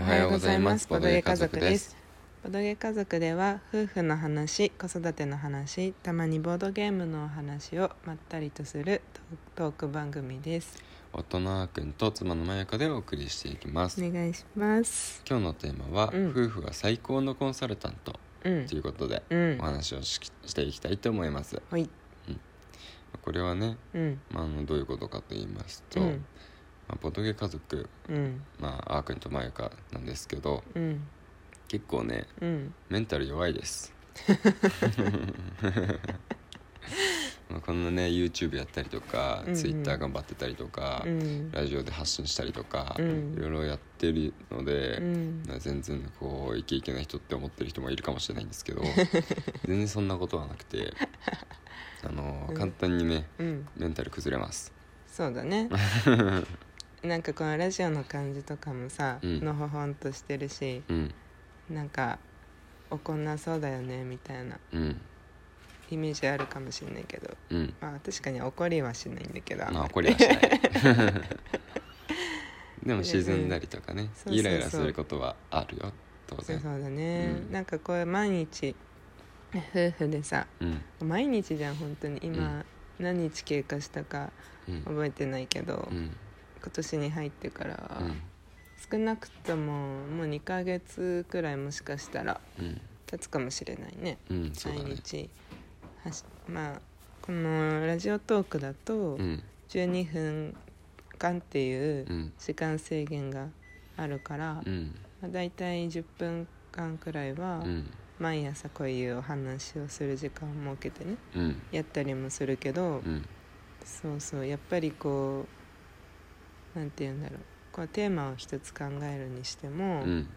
おはようございます。ボドゲ家族です。ボドゲ家族では夫婦の話子育ての話たまにボードゲームのお話をまったりとするトーク番組です。夫のあーくんと妻のまやかでお送りしていきます。お願いします。今日のテーマは、うん。夫婦は最高のコンサルタント。うん。ということで、うん。お話をししていきたいと思います。はい。これはね、うん。まあ、あのどういうことかと言いますと、うんまあ、ボドゲ家族、うん。まあ、あーくんとまやかなんですけどうん。結構ねうん。メンタル弱いです。まあこんなね YouTube やったりとか、うんうん。Twitter 頑張ってたりとか、うん。ラジオで発信したりとか、うん。いろいろやってるので、うん。まあ全然こうイケイケな人って思ってる人もいるかもしれないんですけど 全然そんなことはなくてあのうん。簡単にねうん。メンタル崩れます。そうだね なんかこのラジオの感じとかもさ、うん。のほほんとしてるしうん。なんか怒んなそうだよねみたいなうん。イメージあるかもしれないけど。うん。まあ確かに怒りはしないんだけど。まあ怒りはしない。でも沈んだりとかねイライラすることはあるよ。当そう然そうだね、うん。なんかこう毎日夫婦でさうん。毎日じゃん本当に。今、何日経過したかうん。覚えてないけど、うん今年に入ってからは、うん。少なくとももう2ヶ月くらいもしかしたらうん。経つかもしれないね。うん毎日はしまあこのラジオトークだとうん。12分間っていううん。時間制限があるから、うん。まあ、大体10分間くらいはうん。毎朝こういうお話をする時間を設けてねうん。やったりもするけど、うん。そうそうやっぱりこうなんて言うんだろう。こうテーマを一つ考えるにしてもう、ん。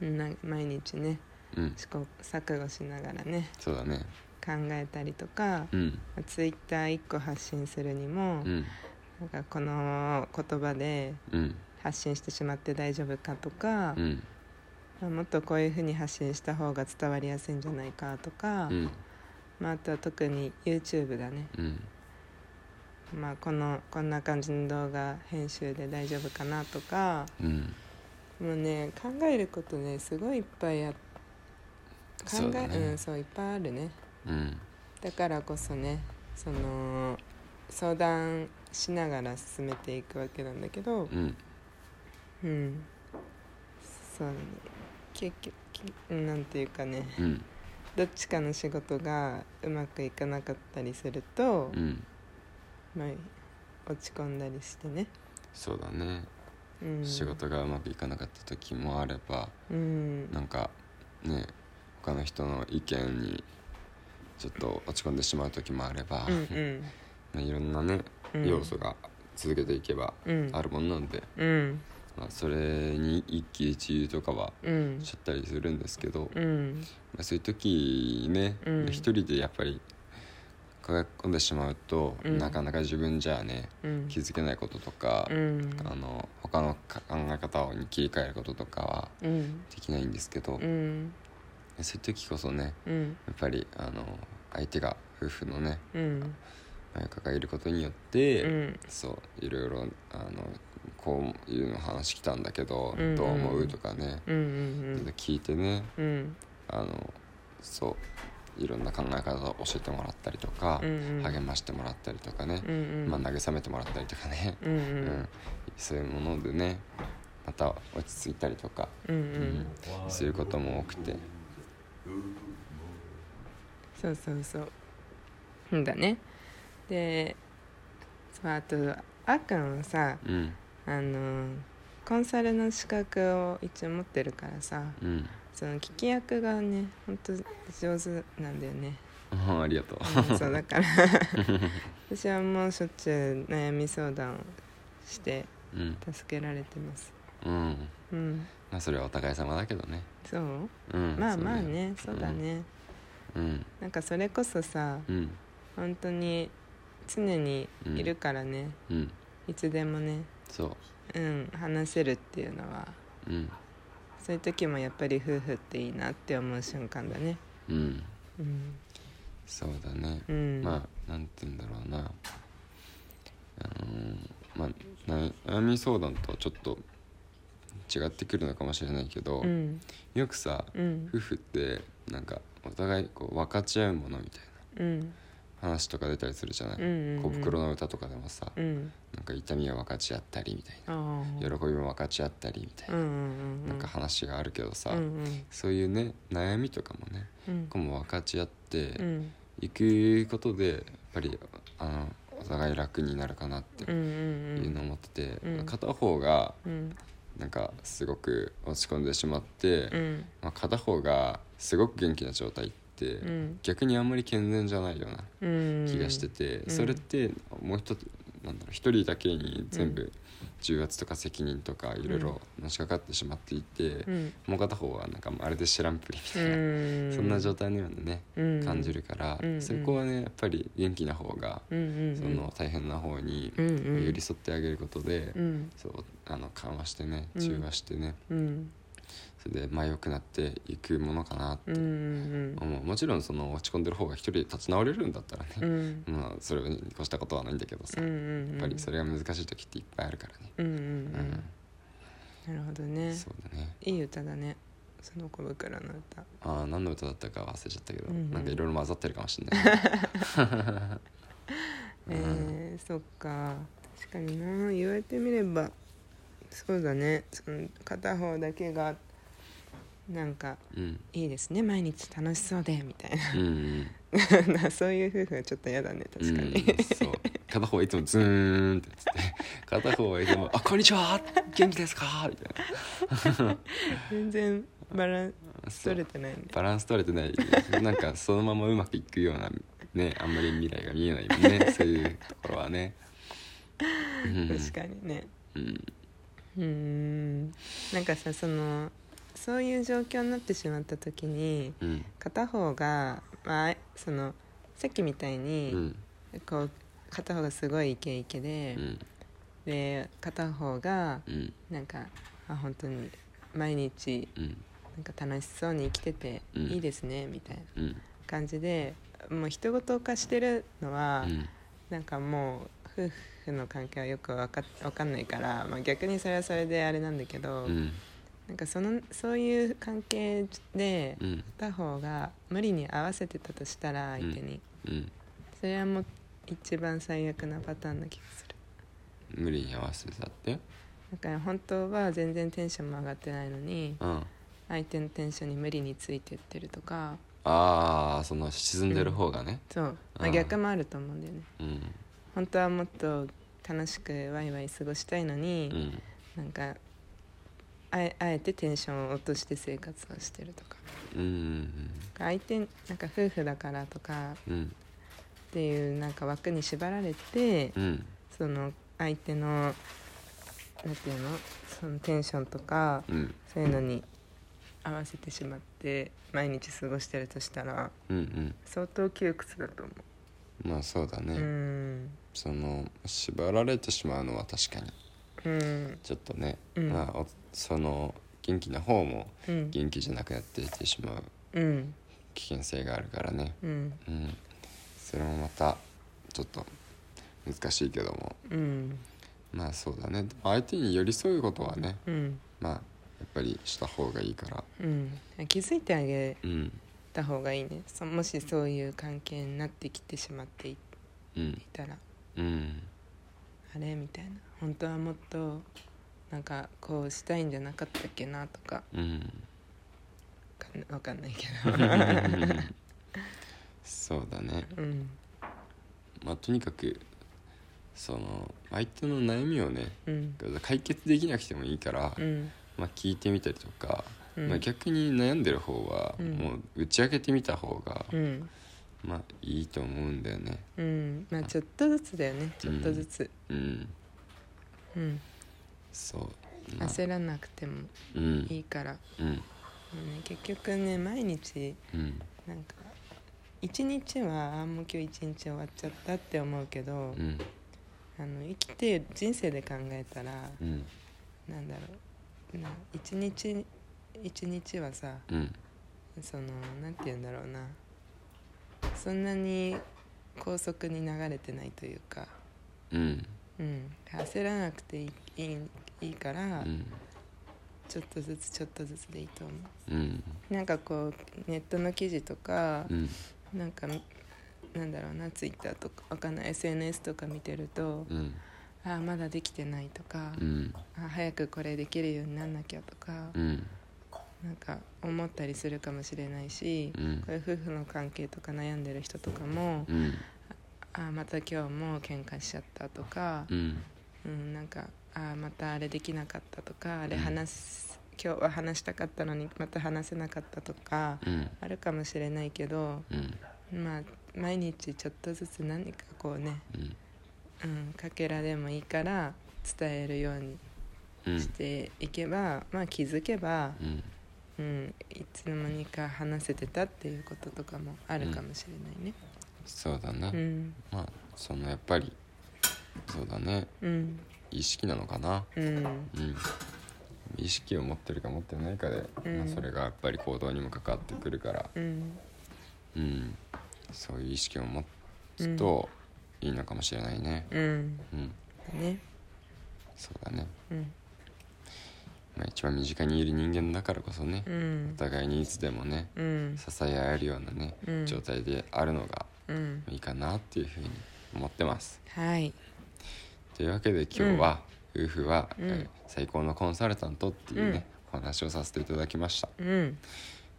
な毎日ねうん。試行錯誤しながらねそうだね。考えたりとか、うん。ツイッター1個発信するにも、うん。なんかこの言葉でうん。発信してしまって大丈夫かとか、うん。まあもっとこういうふうに発信した方が伝わりやすいんじゃないかとか、うん。まあ、あとは特に YouTube だね、うんまあ、このこんな感じの動画編集で大丈夫かなとか。うん。もうね考えることねすごいいっぱいあ考えそうだね。うんそういっぱいあるね。うん。だからこそねその相談しながら進めていくわけなんだけど。うん。うん。そうね結局きなんていうかね。うん。どっちかの仕事がうまくいかなかったりすると、うんまあ、落ち込んだりしてね、そうだね。うん、仕事がうまくいかなかった時もあればうん。なんかね他の人の意見にちょっと落ち込んでしまう時もあれば、うんうん。まあいろんなねうん。要素が続けていけばうん。あるもんなんで、うん。まあ、それに一喜一憂とかはうん。しちゃったりするんですけど、うん。まあ、そういう時ねうん。一人でやっぱり抱え込んでしまうと、うん。なかなか自分じゃねうん。気づけないこととか、うん。あの他の考え方に切り替えることとかはうん。できないんですけど、うん。そういう時こそねうん。やっぱりあの相手が夫婦のねうん。親子がいることによって、うん。そういろいろあのこういうの話来たんだけど、うんどう思うとかね、うんうん聞いてねうん。あのそういろんな考え方を教えてもらったりとか、うんうん。励ましてもらったりとかね、うんうん。まあ、慰めてもらったりとかね、うんううん。んそういうものでねまた落ち着いたりとか、うんううん。ういうことも多くて。そうそうそう。うんだね。でそうあとあっくんはさうん。あのコンサルの資格を一応持ってるからさうんその聞き役がねほんと上手なんだよね、あありがとう。うんそうだから。私はもうしょっちゅう悩み相談をしてうん。助けられてます。うん。うん。まあそれはお互い様だけどね。そう、うんまあまあねそうだね、うん。なんかそれこそさうん。本当に常にいるからね、うん。いつでもね。そう。うん話せるっていうのはうんそういう時もやっぱり夫婦っていいなって思う瞬間だね。うん。うんそうだね、うん。まあなんて言うんだろうな。あのーまあな悩み相談とはちょっと違ってくるのかもしれないけど、うん。よくさうん。夫婦ってなんかお互いこう分かち合うものみたいうん。な話とか出たりするじゃない、うんうんうん。小袋の歌とかでもさ、うん。なんか痛みを分かち合ったりみたいな。喜びも分かち合ったりみたいな、うんうんうんなんか話があるけどさ、うんうんそういうね悩みとかもねうん。こうも分かち合ってうん。いくことでやっぱりあのお互い楽になるかなってうんうんいうのを思ってて、うん。片方がうん。なんかすごく落ち込んでしまって、うん。まあ、片方がすごく元気な状態って、うん。逆にあんまり健全じゃないようなうん。気がしてて、うん。それってもう一つなんだろう一人だけに全部重圧とか責任とかいろいろのしかかってしまっていて、うん。もう片方はなんかまるで知らんぷりみうたいな、ん。そんな状態のようなね、うん。感じるから、うんそこはねやっぱり元気な方が、その大変な方に寄り添ってあげることで、うん。そうあの緩和してねうん中和してね、うんそれでまあ良くなっていくものかなってうんうん思う。もちろんその落ち込んでる方が一人で立ち直れるんだったらね、うん。まあそれに越したことはないんだけどさ、うんうやん。っぱりそれが難しい時っていっぱいあるからね、うんうんううん。んなるほどね。そうだね。いい歌だね。その小袋の歌。ああ何の歌だったか忘れちゃったけど、うんうん。なんかいろいろ混ざってるかもしれない、う んえー、そっか。確かにな。言われてみればそうだね。その片方だけがなんかうん。いいですね。毎日楽しそうでみたいうんうん。な なそういう夫婦はちょっと嫌だね確かに、うん、そう。片方はいつもズーンってつって 片方はいつも「あこんにちは。元気ですか?」みたい 全然バランなス取れてないねバランス取れてない。なんかそのままうまくいくようなねあんまり未来が見えないもんね。そういうところはね、うん、確かにね。うんうん。なんかさそのそういう状況になってしまった時にうん片方が、まあ、そのさっきみたいうに、んこう片方がすごいイケイケで、うんで片方がうなんかあ本当に毎日うんなんか楽しそうに生きてていいですね、みたいな感じでもう人事化してるのは、うんなんかもう夫婦の関係はよくわかわかんないから、まあ、逆にそれはそれであれなんだけど、うん。なんかそのそういう関係でうん。片方が無理に合わせてたとしたら相手に、うん。それはもう一番最悪なパターンな気がする。無理に合わせてたって？だから本当は全然テンションも上がってないのにうん。相手のテンションに無理についてってるとかああその沈んでる方がね。そう、まあ、うん。逆もあると思うんだよね。うん本当はもっと楽しくワイワイ過ごしたいのに、うん。なんかあえあえてテンションを落として生活をしてるとか。うんうん相手なんか夫婦だからとかうん。っていうなんか枠に縛られて、うん。その相手のなんていうの？そのテンションとかうん。そういうのに合わせてしまって毎日過ごしてるとしたらうんうん。相当窮屈だと思まあそうだう、ね、うん。その縛られてしまうのは確かに。うん。ちょっとね、うん。まあおその元気な方もうん。元気じゃなくなっていってしまううん。危険性があるからね。うん。うん。それもまたちょっと難しいけども。うん。まあそうだね。相手に寄り添うことはねうん。まあやっぱりした方がいいから。うん。気づいてあげうんた方がいいね。そもしそういう関係になってきてしまっていうん。たら。うん。あれみたいな。本当はもっとなんかこうしたいんじゃなかったっけなとか。うん。かんわかんないけそうだね。どうん。まあとにかくその相手の悩みをねうん。解決できなくてもいいから、うん。まあ、聞いてみたりとか、うんまあ、逆に悩んでる方はうんもう打ち明けてみた方が、うん。まあいいと思うんだよね。うん。まあちょっとずつだよね。ちょっとずつ。うん。うん。そう、まあ、焦らなくてもうん。いいから、うん。もうね、結局ね毎日うん。なんか一日はあもう今日一日終わっちゃったって思うけど、うん。あの生きて人生で考えたら、うん。なんだろう。な一日一日はさうん。そのなんて言うんだろうな。そんなに高速に流れてないというか、うん。うん、焦らなくていいいいから、うん。ちょっとずつちょっとずつでいいと思う。ん。うなんかこうネットの記事とかう、ん。なんかなんだろうなツイッターとかわかんない SNS とか見てると、うん。ああまだできてないとか、うん。あ早くこれできるようになんなきゃとか、うんなんか思ったりするかもしれないし、うん。これ夫婦の関係とか悩んでる人とかも、うん。あまた今日も喧嘩しちゃったとかう、ん。うん、なんかあまたあれできなかったとかあれ話す、今日は話したかったのにまた話せなかったとか、うん。あるかもしれないけど、うん。まあ毎日ちょっとずつ何かこうね、うん。うん、かけらでもいいから伝えるようにうん。していけば、まあ気づけば、うん。うん、いつの間にか話せてたっていうこととかもあるかもしれないね。そうだね、うん。まあそのやっぱりそうだね。うん。意識なのかな。うん。うん。意識を持ってるか持ってないかで、うん。まあ、それがやっぱり行動にも関わってくるから。うん。うん。そういう意識を持つといいのかもしれないね。うん。うん。ね。そうだね、うんまあ、一番身近にいる人間だからこそね、うん。お互いにいつでもねうん。支え合えるようなね、うん。状態であるのがうん。いいかなっていうふうに思ってます。はい。というわけで今日は、夫婦は、うん。えー最高のコンサルタントっていうね、お話をさせていただきました。うん。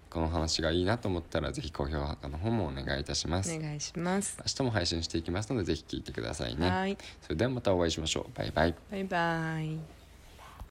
この話がいいなと思ったらぜひ高評価の方もお願いいたします、お願いします。明日も配信していきますのでぜひ聞いてくださいね。はい。それではまたお会いしましょう。バイバイ。バイバイ